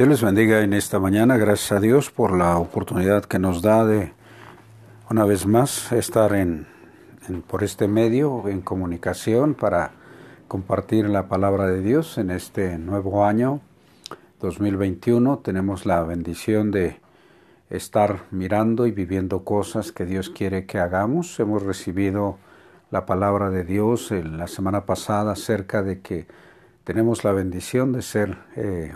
Dios les bendiga en esta mañana. Gracias a Dios por la oportunidad que nos da de una vez más estar en, por este medio en comunicación para compartir la palabra de Dios en este nuevo año 2021. Tenemos la bendición de estar mirando y viviendo cosas que Dios quiere que hagamos. Hemos recibido la palabra de Dios en la semana pasada acerca de que tenemos la bendición de ser eh,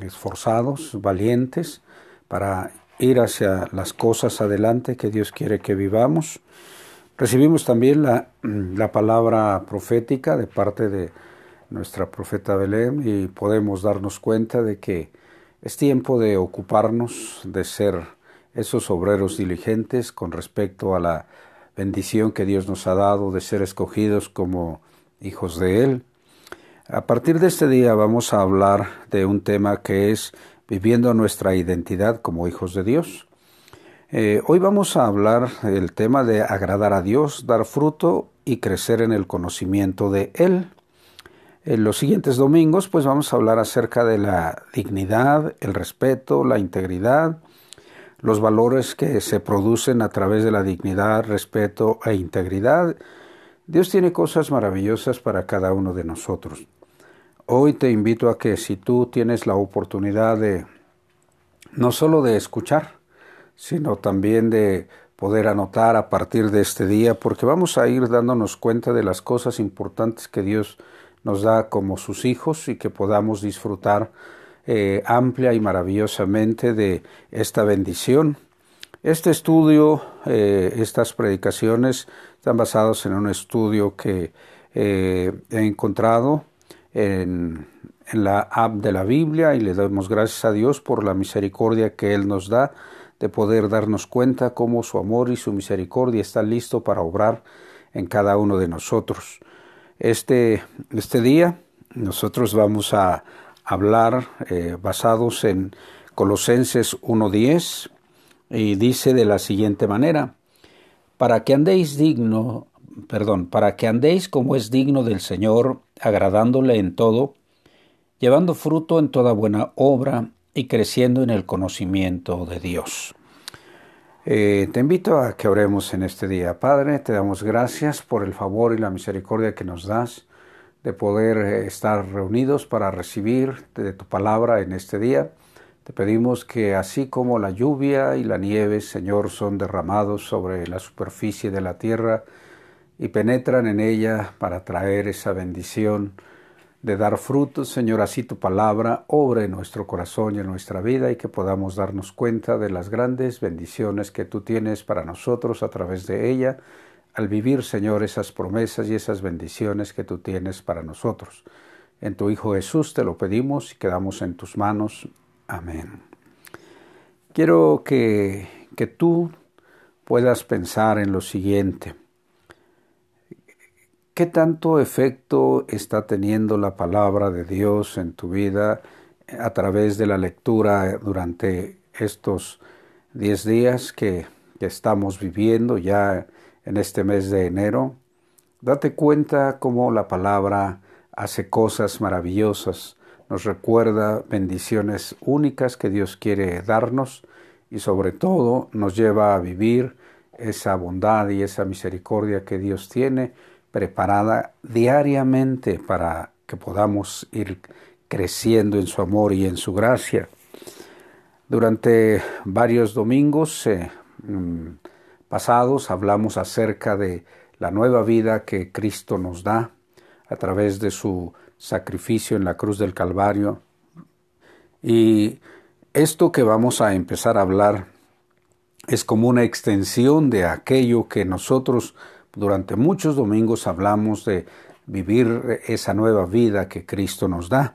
esforzados, valientes, para ir hacia las cosas adelante que Dios quiere que vivamos. Recibimos también la, la palabra profética de parte de nuestra profeta Belén y podemos darnos cuenta de que es tiempo de ocuparnos de ser esos obreros diligentes con respecto a la bendición que Dios nos ha dado de ser escogidos como hijos de Él. A partir de este día vamos a hablar de un tema que es viviendo nuestra identidad como hijos de Dios. Eh, hoy vamos a hablar del tema de agradar a Dios, dar fruto y crecer en el conocimiento de Él. En los siguientes domingos pues vamos a hablar acerca de la dignidad, el respeto, la integridad, los valores que se producen a través de la dignidad, respeto e integridad. Dios tiene cosas maravillosas para cada uno de nosotros. Hoy te invito a que si tú tienes la oportunidad de no solo de escuchar, sino también de poder anotar a partir de este día, porque vamos a ir dándonos cuenta de las cosas importantes que Dios nos da como sus hijos y que podamos disfrutar eh, amplia y maravillosamente de esta bendición. Este estudio, eh, estas predicaciones están basados en un estudio que eh, he encontrado en, la app de la Biblia y le damos gracias a Dios por la misericordia que Él nos da de poder darnos cuenta cómo su amor y su misericordia están listo para obrar en cada uno de nosotros. Este, este día nosotros vamos a hablar eh, basados en Colosenses 1.10 y dice de la siguiente manera, para que andéis digno, perdón, para que andéis como es digno del Señor, agradándole en todo, llevando fruto en toda buena obra y creciendo en el conocimiento de Dios. Eh, te invito a que oremos en este día. Padre, te damos gracias por el favor y la misericordia que nos das de poder eh, estar reunidos para recibir de tu palabra en este día. Te pedimos que así como la lluvia y la nieve, Señor, son derramados sobre la superficie de la tierra, y penetran en ella para traer esa bendición de dar frutos, Señor, así tu palabra obra en nuestro corazón y en nuestra vida y que podamos darnos cuenta de las grandes bendiciones que tú tienes para nosotros a través de ella, al vivir, Señor, esas promesas y esas bendiciones que tú tienes para nosotros. En tu Hijo Jesús te lo pedimos y quedamos en tus manos. Amén. Quiero que, que tú puedas pensar en lo siguiente. ¿Qué tanto efecto está teniendo la palabra de Dios en tu vida a través de la lectura durante estos diez días que, estamos viviendo ya en este mes de enero? Date cuenta cómo la palabra hace cosas maravillosas, nos recuerda bendiciones únicas que Dios quiere darnos y sobre todo nos lleva a vivir esa bondad y esa misericordia que Dios tiene preparada diariamente para que podamos ir creciendo en su amor y en su gracia. Durante varios domingos eh, mm, pasados hablamos acerca de la nueva vida que Cristo nos da a través de su sacrificio en la cruz del Calvario. Y esto que vamos a empezar a hablar es como una extensión de aquello que nosotros durante muchos domingos hablamos de vivir esa nueva vida que Cristo nos da.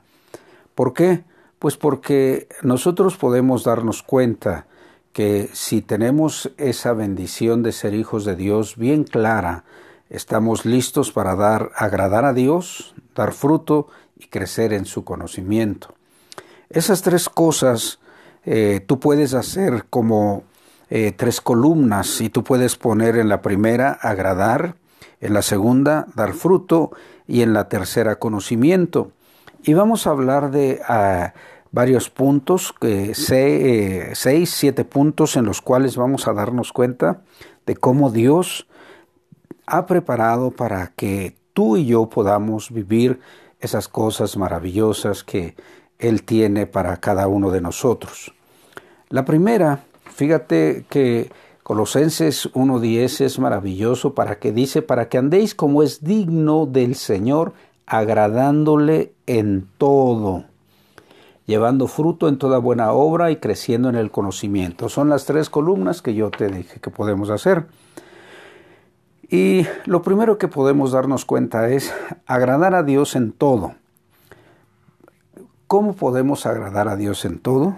¿Por qué? Pues porque nosotros podemos darnos cuenta que si tenemos esa bendición de ser hijos de Dios bien clara, estamos listos para dar, agradar a Dios, dar fruto y crecer en su conocimiento. Esas tres cosas eh, tú puedes hacer como eh, tres columnas y tú puedes poner en la primera agradar, en la segunda dar fruto y en la tercera conocimiento. Y vamos a hablar de ah, varios puntos, eh, seis, siete puntos en los cuales vamos a darnos cuenta de cómo Dios ha preparado para que tú y yo podamos vivir esas cosas maravillosas que Él tiene para cada uno de nosotros. La primera, fíjate que Colosenses 1.10 es maravilloso para que dice, para que andéis como es digno del Señor, agradándole en todo, llevando fruto en toda buena obra y creciendo en el conocimiento. Son las tres columnas que yo te dije que podemos hacer. Y lo primero que podemos darnos cuenta es agradar a Dios en todo. ¿Cómo podemos agradar a Dios en todo?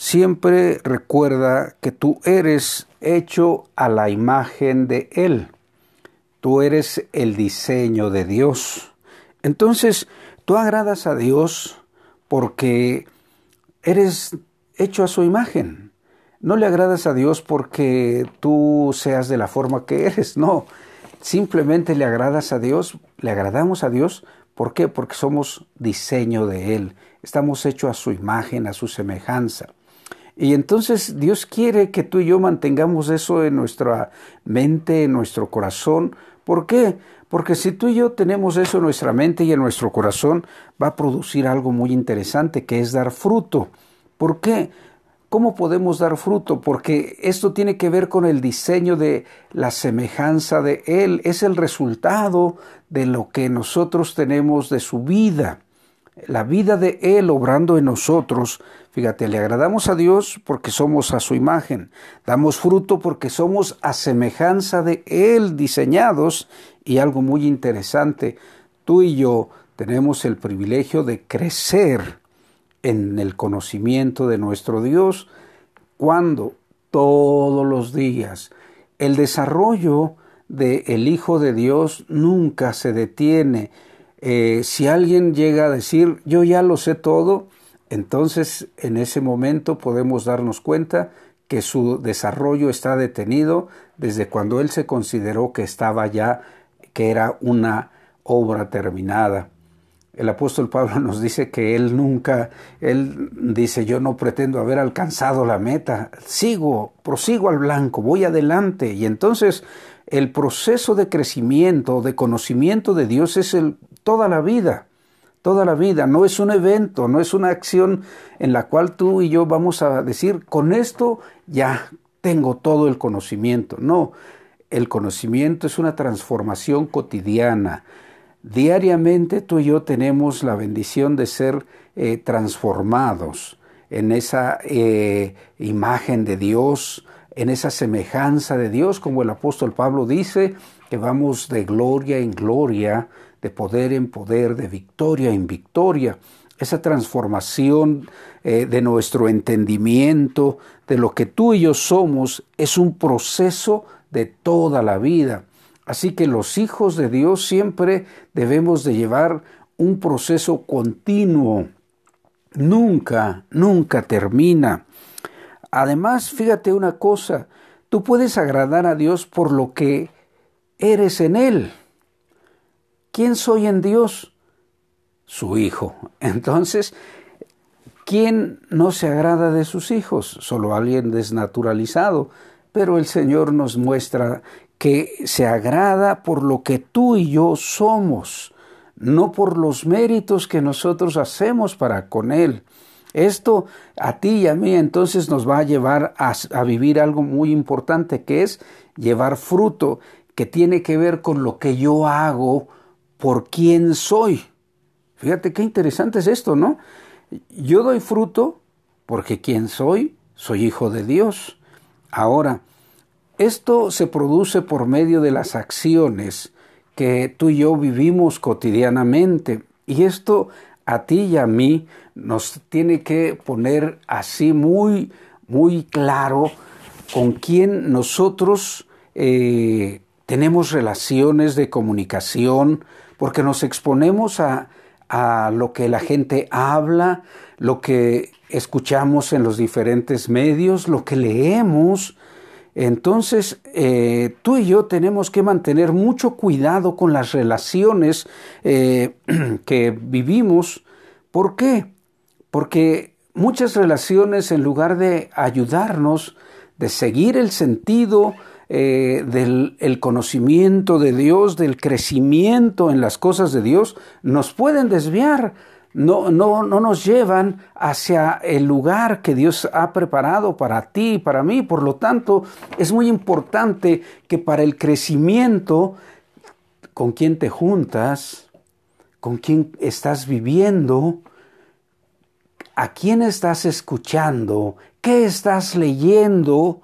Siempre recuerda que tú eres hecho a la imagen de Él. Tú eres el diseño de Dios. Entonces, tú agradas a Dios porque eres hecho a su imagen. No le agradas a Dios porque tú seas de la forma que eres, no. Simplemente le agradas a Dios, le agradamos a Dios. ¿Por qué? Porque somos diseño de Él. Estamos hechos a su imagen, a su semejanza. Y entonces Dios quiere que tú y yo mantengamos eso en nuestra mente, en nuestro corazón. ¿Por qué? Porque si tú y yo tenemos eso en nuestra mente y en nuestro corazón, va a producir algo muy interesante que es dar fruto. ¿Por qué? ¿Cómo podemos dar fruto? Porque esto tiene que ver con el diseño de la semejanza de Él. Es el resultado de lo que nosotros tenemos de su vida la vida de Él obrando en nosotros. Fíjate, le agradamos a Dios porque somos a su imagen, damos fruto porque somos a semejanza de Él diseñados y algo muy interesante, tú y yo tenemos el privilegio de crecer en el conocimiento de nuestro Dios cuando todos los días el desarrollo del el Hijo de Dios nunca se detiene eh, si alguien llega a decir, yo ya lo sé todo, entonces en ese momento podemos darnos cuenta que su desarrollo está detenido desde cuando él se consideró que estaba ya, que era una obra terminada. El apóstol Pablo nos dice que él nunca, él dice, yo no pretendo haber alcanzado la meta, sigo, prosigo al blanco, voy adelante. Y entonces el proceso de crecimiento, de conocimiento de Dios es toda la vida, toda la vida. No es un evento, no es una acción en la cual tú y yo vamos a decir, con esto ya tengo todo el conocimiento. No, el conocimiento es una transformación cotidiana. Diariamente tú y yo tenemos la bendición de ser eh, transformados en esa eh, imagen de Dios, en esa semejanza de Dios, como el apóstol Pablo dice, que vamos de gloria en gloria, de poder en poder, de victoria en victoria. Esa transformación eh, de nuestro entendimiento, de lo que tú y yo somos, es un proceso de toda la vida. Así que los hijos de Dios siempre debemos de llevar un proceso continuo. Nunca, nunca termina. Además, fíjate una cosa, tú puedes agradar a Dios por lo que eres en Él. ¿Quién soy en Dios? Su hijo. Entonces, ¿quién no se agrada de sus hijos? Solo alguien desnaturalizado. Pero el Señor nos muestra que se agrada por lo que tú y yo somos, no por los méritos que nosotros hacemos para con Él. Esto a ti y a mí entonces nos va a llevar a, vivir algo muy importante que es llevar fruto que tiene que ver con lo que yo hago por quién soy. Fíjate qué interesante es esto, ¿no? Yo doy fruto porque quién soy, soy hijo de Dios. Ahora, esto se produce por medio de las acciones que tú y yo vivimos cotidianamente. Y esto a ti y a mí nos tiene que poner así muy, muy claro con quién nosotros eh, tenemos relaciones de comunicación, porque nos exponemos a, lo que la gente habla, lo que escuchamos en los diferentes medios, lo que leemos. Entonces, eh, tú y yo tenemos que mantener mucho cuidado con las relaciones eh, que vivimos. ¿Por qué? porque muchas relaciones en lugar de ayudarnos, de seguir el sentido eh, del el conocimiento de Dios, del crecimiento en las cosas de Dios, nos pueden desviar, no, no, no nos llevan hacia el lugar que Dios ha preparado para ti y para mí. Por lo tanto, es muy importante que para el crecimiento, con quien te juntas, con quién estás viviendo, a quién estás escuchando, qué estás leyendo.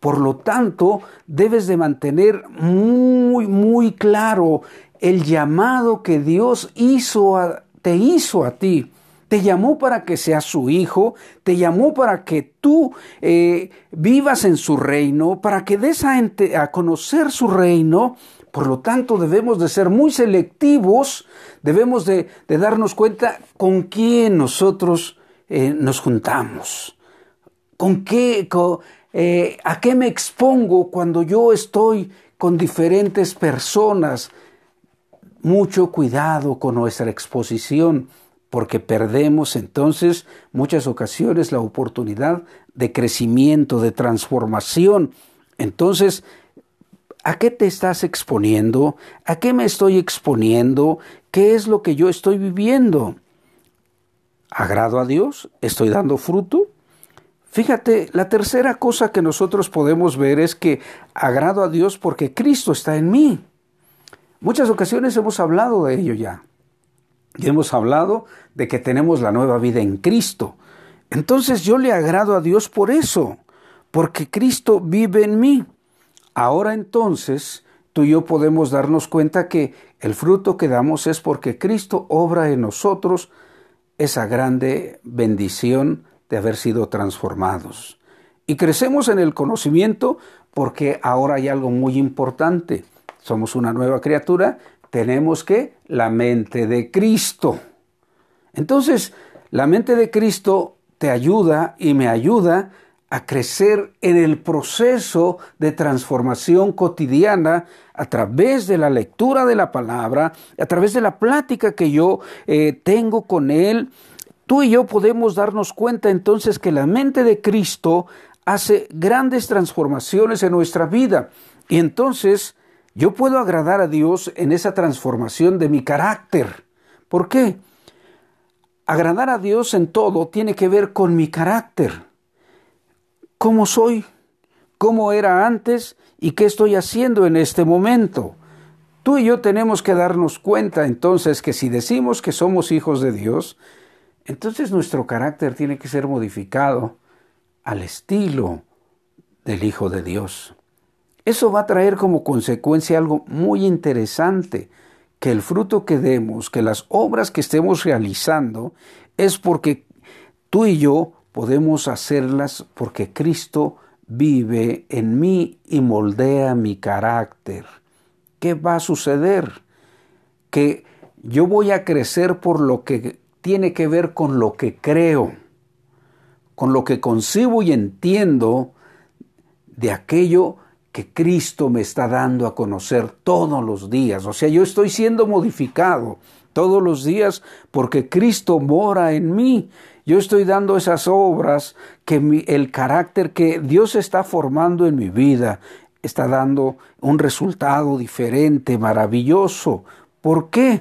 Por lo tanto, debes de mantener muy, muy claro el llamado que Dios hizo a, te hizo a ti. Te llamó para que seas su hijo, te llamó para que tú eh, vivas en su reino, para que des a, conocer su reino, por lo tanto, debemos de ser muy selectivos, debemos de, darnos cuenta con quién nosotros eh, nos juntamos, con qué, eh, a qué me expongo cuando yo estoy con diferentes personas. Mucho cuidado con nuestra exposición, porque perdemos entonces muchas ocasiones la oportunidad de crecimiento, de transformación. Entonces, ¿A qué te estás exponiendo? ¿A qué me estoy exponiendo? ¿Qué es lo que yo estoy viviendo? ¿Agrado a Dios? ¿Estoy dando fruto? Fíjate, la tercera cosa que nosotros podemos ver es que agrado a Dios porque Cristo está en mí. Muchas ocasiones hemos hablado de ello ya. Y hemos hablado de que tenemos la nueva vida en Cristo. Entonces yo le agrado a Dios por eso, porque Cristo vive en mí. Ahora entonces, tú y yo podemos darnos cuenta que el fruto que damos es porque Cristo obra en nosotros esa grande bendición de haber sido transformados. Y crecemos en el conocimiento porque ahora hay algo muy importante. Somos una nueva criatura, tenemos que la mente de Cristo. Entonces, la mente de Cristo te ayuda y me ayuda a crecer en el proceso de transformación cotidiana a través de la lectura de la palabra, a través de la plática que yo eh, tengo con Él. Tú y yo podemos darnos cuenta entonces que la mente de Cristo hace grandes transformaciones en nuestra vida. Y entonces yo puedo agradar a Dios en esa transformación de mi carácter. ¿Por qué? Agradar a Dios en todo tiene que ver con mi carácter cómo soy, cómo era antes y qué estoy haciendo en este momento. Tú y yo tenemos que darnos cuenta entonces que si decimos que somos hijos de Dios, entonces nuestro carácter tiene que ser modificado al estilo del Hijo de Dios. Eso va a traer como consecuencia algo muy interesante, que el fruto que demos, que las obras que estemos realizando, es porque tú y yo podemos hacerlas porque Cristo vive en mí y moldea mi carácter. ¿Qué va a suceder? Que yo voy a crecer por lo que tiene que ver con lo que creo, con lo que concibo y entiendo de aquello que Cristo me está dando a conocer todos los días. O sea, yo estoy siendo modificado todos los días porque Cristo mora en mí yo estoy dando esas obras que el carácter que Dios está formando en mi vida está dando un resultado diferente, maravilloso. ¿Por qué?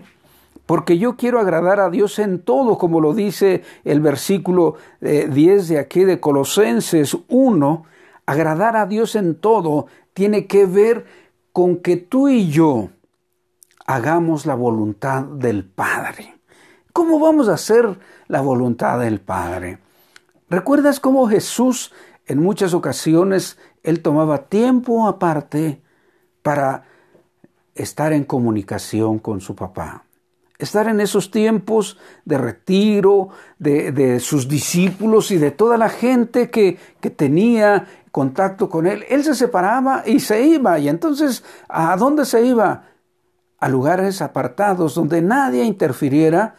Porque yo quiero agradar a Dios en todo, como lo dice el versículo 10 eh, de aquí de Colosenses 1. Agradar a Dios en todo tiene que ver con que tú y yo hagamos la voluntad del Padre. ¿Cómo vamos a hacer la voluntad del Padre? ¿Recuerdas cómo Jesús en muchas ocasiones él tomaba tiempo aparte para estar en comunicación con su papá? Estar en esos tiempos de retiro de, sus discípulos y de toda la gente que, que tenía contacto con él. Él se separaba y se iba. Y entonces, ¿a dónde se iba? A lugares apartados donde nadie interfiriera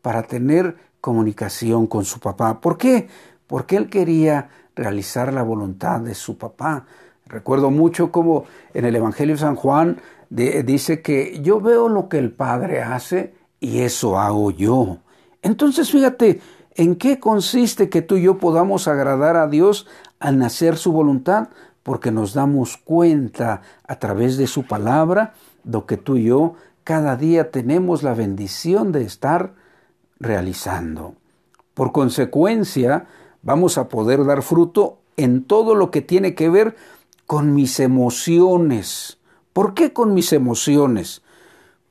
para tener comunicación con su papá. ¿Por qué? Porque él quería realizar la voluntad de su papá. Recuerdo mucho como en el Evangelio de San Juan dice que yo veo lo que el Padre hace y eso hago yo. Entonces, fíjate, ¿En qué consiste que tú y yo podamos agradar a Dios al hacer su voluntad? Porque nos damos cuenta a través de su palabra, lo que tú y yo cada día tenemos la bendición de estar realizando. Por consecuencia, vamos a poder dar fruto en todo lo que tiene que ver con mis emociones. ¿Por qué con mis emociones?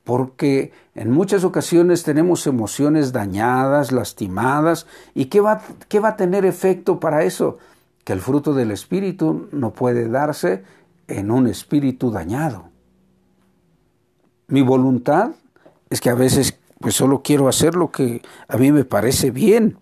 Porque en muchas ocasiones tenemos emociones dañadas, lastimadas, ¿y qué va, qué va a tener efecto para eso? Que el fruto del Espíritu no puede darse en un espíritu dañado. Mi voluntad es que a veces pues solo quiero hacer lo que a mí me parece bien.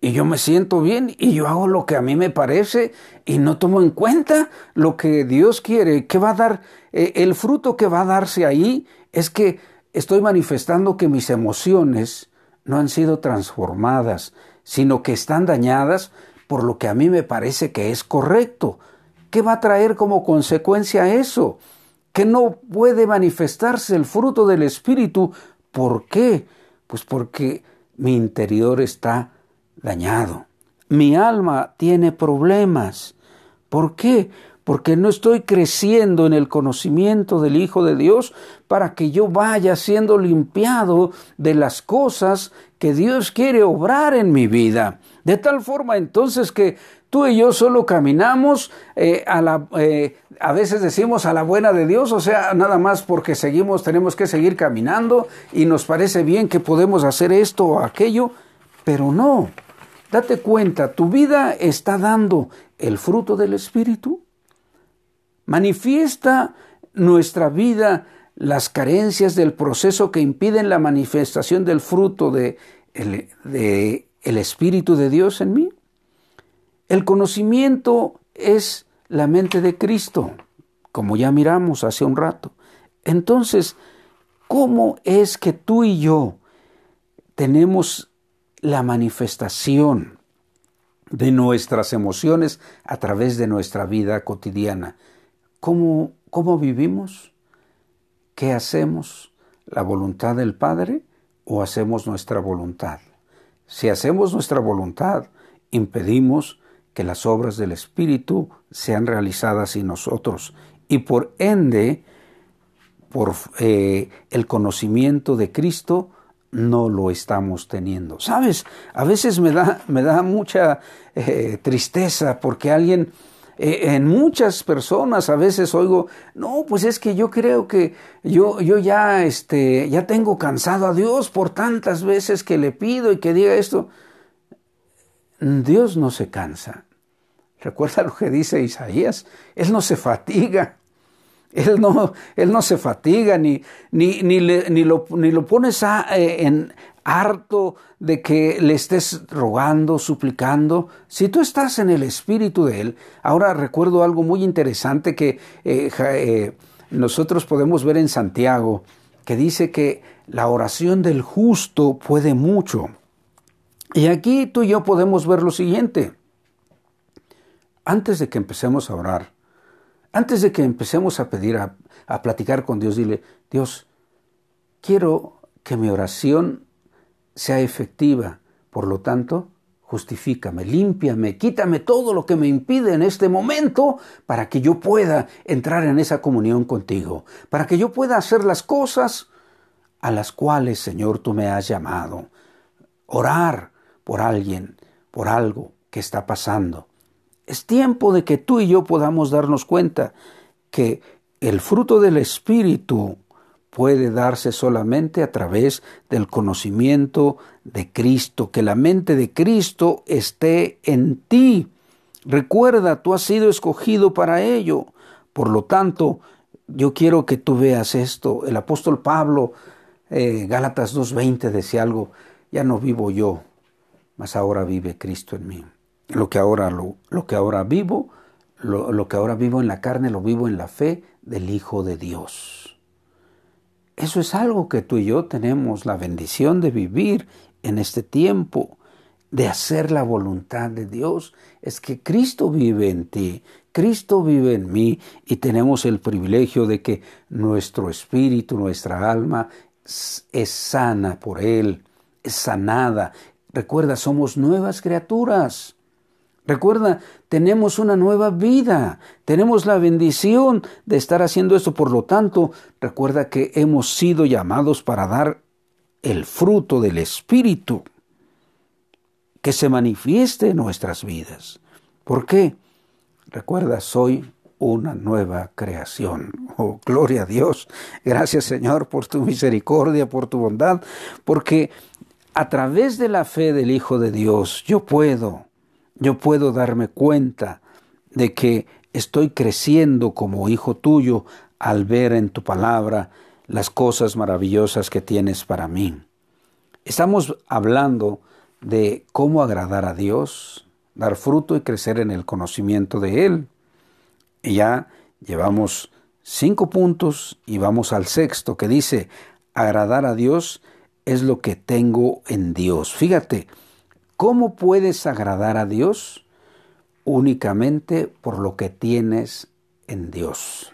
Y yo me siento bien y yo hago lo que a mí me parece y no tomo en cuenta lo que Dios quiere. ¿Qué va a dar? Eh, el fruto que va a darse ahí es que estoy manifestando que mis emociones no han sido transformadas, sino que están dañadas por lo que a mí me parece que es correcto. ¿Qué va a traer como consecuencia eso? Que no puede manifestarse el fruto del Espíritu ¿Por qué? Pues porque mi interior está dañado. Mi alma tiene problemas. ¿Por qué? Porque no estoy creciendo en el conocimiento del Hijo de Dios para que yo vaya siendo limpiado de las cosas que Dios quiere obrar en mi vida. De tal forma entonces que tú y yo solo caminamos eh, a la, eh, a veces decimos a la buena de Dios, o sea, nada más porque seguimos, tenemos que seguir caminando y nos parece bien que podemos hacer esto o aquello, pero no. Date cuenta, tu vida está dando el fruto del Espíritu. Manifiesta nuestra vida las carencias del proceso que impiden la manifestación del fruto de el Espíritu de Dios en mí? El conocimiento es la mente de Cristo, como ya miramos hace un rato. Entonces, ¿cómo es que tú y yo tenemos la manifestación de nuestras emociones a través de nuestra vida cotidiana? ¿Cómo, cómo vivimos? ¿Qué hacemos? ¿La voluntad del Padre o hacemos nuestra voluntad? Si hacemos nuestra voluntad, impedimos que las obras del Espíritu sean realizadas en nosotros y por ende, por eh, el conocimiento de Cristo, no lo estamos teniendo. Sabes, a veces me da, me da mucha eh, tristeza porque alguien eh, en muchas personas a veces oigo, no, pues es que yo creo que yo, yo ya, este, ya tengo cansado a Dios por tantas veces que le pido y que diga esto. Dios no se cansa. Recuerda lo que dice Isaías, Él no se fatiga. Él no, él no se fatiga ni, ni, ni, ni, lo, ni lo, pones a, eh, en, harto de que le estés rogando, suplicando, si tú estás en el espíritu de Él, ahora recuerdo algo muy interesante que eh, eh, nosotros podemos ver en Santiago, que dice que la oración del justo puede mucho. Y aquí tú y yo podemos ver lo siguiente. Antes de que empecemos a orar, antes de que empecemos a pedir, a, a platicar con Dios, dile, Dios, quiero que mi oración sea efectiva. Por lo tanto, justifícame, límpiame, quítame todo lo que me impide en este momento para que yo pueda entrar en esa comunión contigo, para que yo pueda hacer las cosas a las cuales, Señor, tú me has llamado. Orar por alguien, por algo que está pasando. Es tiempo de que tú y yo podamos darnos cuenta que el fruto del Espíritu puede darse solamente a través del conocimiento de Cristo, que la mente de Cristo esté en ti. Recuerda, tú has sido escogido para ello. Por lo tanto, yo quiero que tú veas esto. El apóstol Pablo, eh, Gálatas 2.20, decía algo, ya no vivo yo, mas ahora vive Cristo en mí. Lo que ahora, lo, lo que ahora vivo, lo, lo que ahora vivo en la carne, lo vivo en la fe del Hijo de Dios. Eso es algo que tú y yo tenemos la bendición de vivir en este tiempo, de hacer la voluntad de Dios. Es que Cristo vive en ti, Cristo vive en mí y tenemos el privilegio de que nuestro espíritu, nuestra alma es sana por Él, es sanada. Recuerda, somos nuevas criaturas. Recuerda, tenemos una nueva vida, tenemos la bendición de estar haciendo esto. Por lo tanto, recuerda que hemos sido llamados para dar el fruto del Espíritu que se manifieste en nuestras vidas. ¿Por qué? Recuerda, soy una nueva creación. Oh, gloria a Dios. Gracias Señor por tu misericordia, por tu bondad, porque a través de la fe del Hijo de Dios yo puedo, yo puedo darme cuenta de que estoy creciendo como hijo tuyo al ver en tu palabra las cosas maravillosas que tienes para mí. Estamos hablando de cómo agradar a Dios, dar fruto y crecer en el conocimiento de Él. Y ya llevamos cinco puntos y vamos al sexto que dice, agradar a Dios es lo que tengo en Dios. Fíjate, ¿cómo puedes agradar a Dios? Únicamente por lo que tienes en Dios.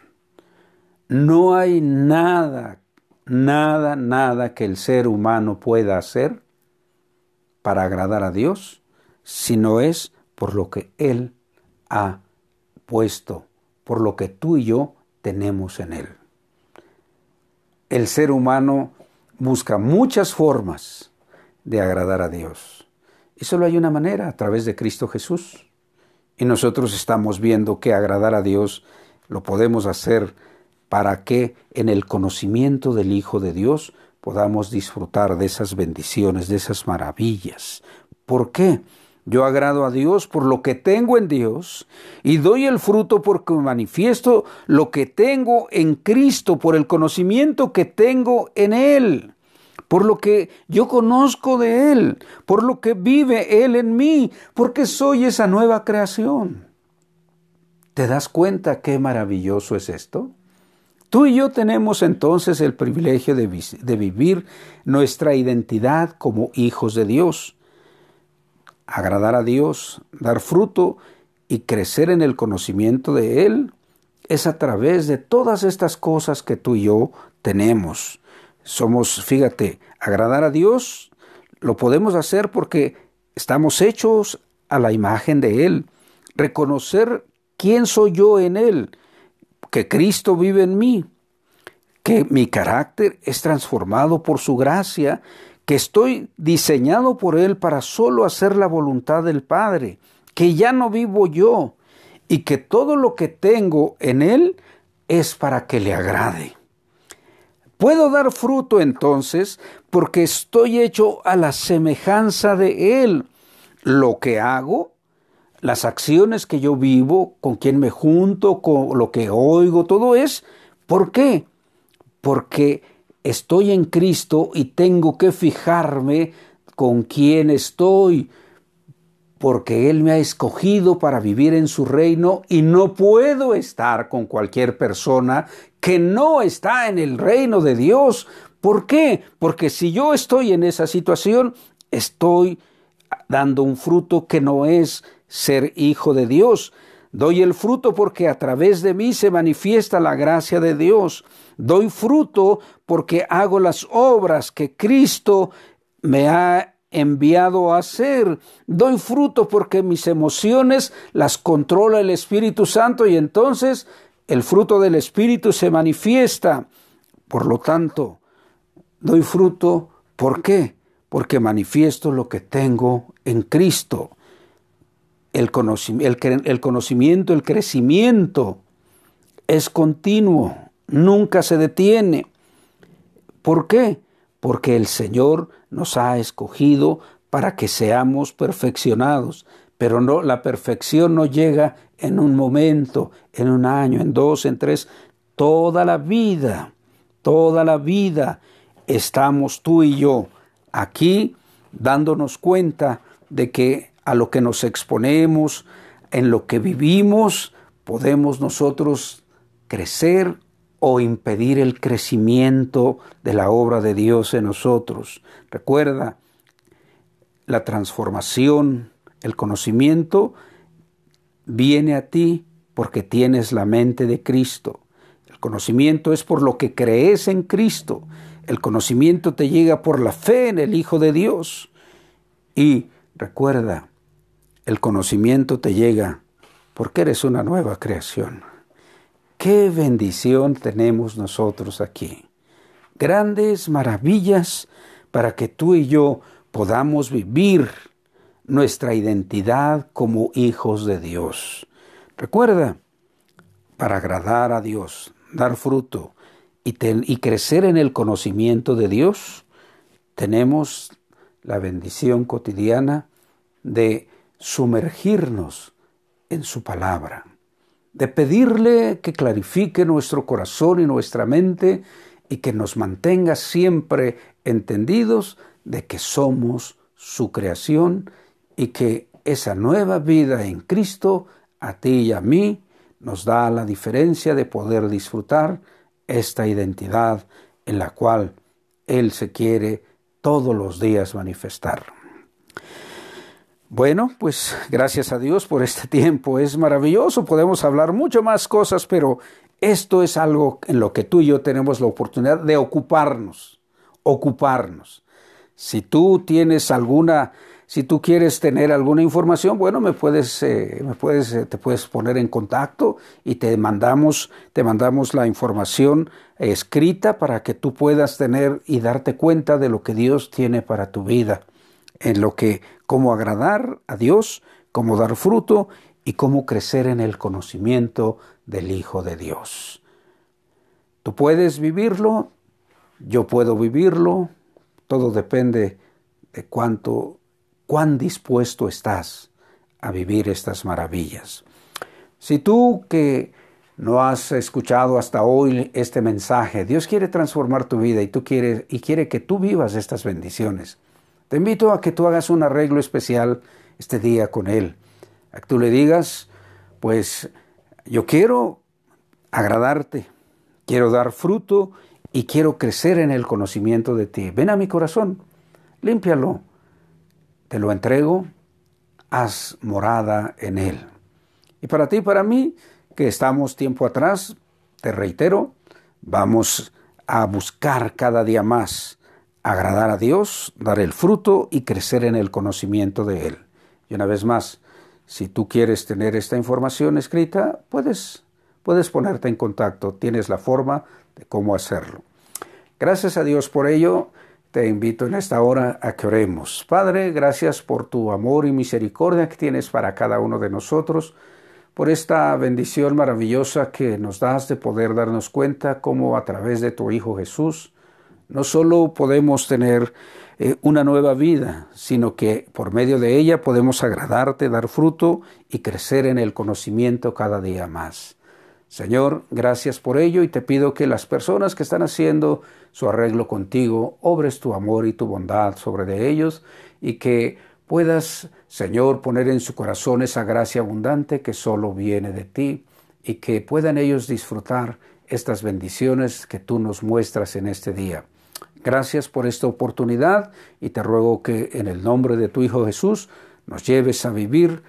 No hay nada, nada, nada que el ser humano pueda hacer para agradar a Dios, sino es por lo que Él ha puesto por lo que tú y yo tenemos en Él. El ser humano busca muchas formas de agradar a Dios. Y solo hay una manera, a través de Cristo Jesús. Y nosotros estamos viendo que agradar a Dios lo podemos hacer para que en el conocimiento del Hijo de Dios podamos disfrutar de esas bendiciones, de esas maravillas. ¿Por qué? Yo agrado a Dios por lo que tengo en Dios y doy el fruto porque manifiesto lo que tengo en Cristo, por el conocimiento que tengo en Él, por lo que yo conozco de Él, por lo que vive Él en mí, porque soy esa nueva creación. ¿Te das cuenta qué maravilloso es esto? Tú y yo tenemos entonces el privilegio de, de vivir nuestra identidad como hijos de Dios agradar a Dios, dar fruto y crecer en el conocimiento de Él, es a través de todas estas cosas que tú y yo tenemos. Somos, fíjate, agradar a Dios lo podemos hacer porque estamos hechos a la imagen de Él. Reconocer quién soy yo en Él, que Cristo vive en mí, que mi carácter es transformado por su gracia que estoy diseñado por Él para solo hacer la voluntad del Padre, que ya no vivo yo y que todo lo que tengo en Él es para que le agrade. Puedo dar fruto entonces porque estoy hecho a la semejanza de Él. Lo que hago, las acciones que yo vivo, con quien me junto, con lo que oigo, todo es, ¿por qué? Porque estoy en Cristo y tengo que fijarme con quién estoy, porque Él me ha escogido para vivir en su reino y no puedo estar con cualquier persona que no está en el reino de Dios. ¿Por qué? Porque si yo estoy en esa situación, estoy dando un fruto que no es ser hijo de Dios. Doy el fruto porque a través de mí se manifiesta la gracia de Dios. Doy fruto porque hago las obras que Cristo me ha enviado a hacer. Doy fruto porque mis emociones las controla el Espíritu Santo y entonces el fruto del Espíritu se manifiesta. Por lo tanto, doy fruto. ¿Por qué? Porque manifiesto lo que tengo en Cristo el, conocimiento, el crecimiento es continuo, nunca se detiene. ¿Por qué? Porque el Señor nos ha escogido para que seamos perfeccionados, pero no la perfección no llega en un momento, en un año, en dos, en tres, toda la vida, toda la vida estamos tú y yo aquí dándonos cuenta de que a lo que nos exponemos, en lo que vivimos, podemos nosotros crecer o impedir el crecimiento de la obra de Dios en nosotros. Recuerda, la transformación, el conocimiento, viene a ti porque tienes la mente de Cristo. El conocimiento es por lo que crees en Cristo. El conocimiento te llega por la fe en el Hijo de Dios. Y recuerda, el conocimiento te llega porque eres una nueva creación. Qué bendición tenemos nosotros aquí. Grandes maravillas para que tú y yo podamos vivir nuestra identidad como hijos de Dios. Recuerda, para agradar a Dios, dar fruto y, y crecer en el conocimiento de Dios, tenemos la bendición cotidiana de sumergirnos en su palabra, de pedirle que clarifique nuestro corazón y nuestra mente y que nos mantenga siempre entendidos de que somos su creación y que esa nueva vida en Cristo a ti y a mí nos da la diferencia de poder disfrutar esta identidad en la cual Él se quiere todos los días manifestar. Bueno, pues gracias a Dios por este tiempo. Es maravilloso, podemos hablar mucho más cosas, pero esto es algo en lo que tú y yo tenemos la oportunidad de ocuparnos, ocuparnos. Si tú tienes alguna si tú quieres tener alguna información, bueno, me puedes, eh, me puedes, eh, te puedes poner en contacto y te mandamos, te mandamos la información escrita para que tú puedas tener y darte cuenta de lo que Dios tiene para tu vida, en lo que, cómo agradar a Dios, cómo dar fruto y cómo crecer en el conocimiento del Hijo de Dios. Tú puedes vivirlo, yo puedo vivirlo, todo depende de cuánto cuán dispuesto estás a vivir estas maravillas. Si tú que no has escuchado hasta hoy este mensaje, Dios quiere transformar tu vida y tú quieres y quiere que tú vivas estas bendiciones. Te invito a que tú hagas un arreglo especial este día con él. A que tú le digas, pues yo quiero agradarte, quiero dar fruto y quiero crecer en el conocimiento de ti. Ven a mi corazón, límpialo te lo entrego, haz morada en él. Y para ti y para mí, que estamos tiempo atrás, te reitero, vamos a buscar cada día más agradar a Dios, dar el fruto y crecer en el conocimiento de Él. Y una vez más, si tú quieres tener esta información escrita, puedes, puedes ponerte en contacto, tienes la forma de cómo hacerlo. Gracias a Dios por ello te invito en esta hora a que oremos. Padre, gracias por tu amor y misericordia que tienes para cada uno de nosotros, por esta bendición maravillosa que nos das de poder darnos cuenta cómo a través de tu Hijo Jesús no solo podemos tener eh, una nueva vida, sino que por medio de ella podemos agradarte, dar fruto y crecer en el conocimiento cada día más. Señor, gracias por ello y te pido que las personas que están haciendo su arreglo contigo, obres tu amor y tu bondad sobre de ellos y que puedas, Señor, poner en su corazón esa gracia abundante que solo viene de ti y que puedan ellos disfrutar estas bendiciones que tú nos muestras en este día. Gracias por esta oportunidad y te ruego que en el nombre de tu Hijo Jesús nos lleves a vivir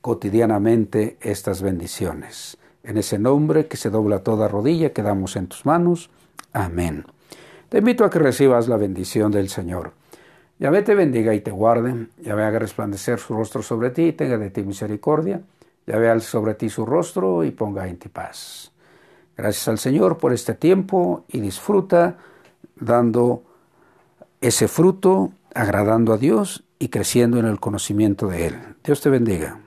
cotidianamente estas bendiciones. En ese nombre que se dobla toda rodilla, quedamos en tus manos. Amén. Te invito a que recibas la bendición del Señor. Yahvé te bendiga y te guarde. Yahvé haga resplandecer su rostro sobre ti y tenga de ti misericordia. Yahvé alce sobre ti su rostro y ponga en ti paz. Gracias al Señor por este tiempo y disfruta dando ese fruto, agradando a Dios y creciendo en el conocimiento de Él. Dios te bendiga.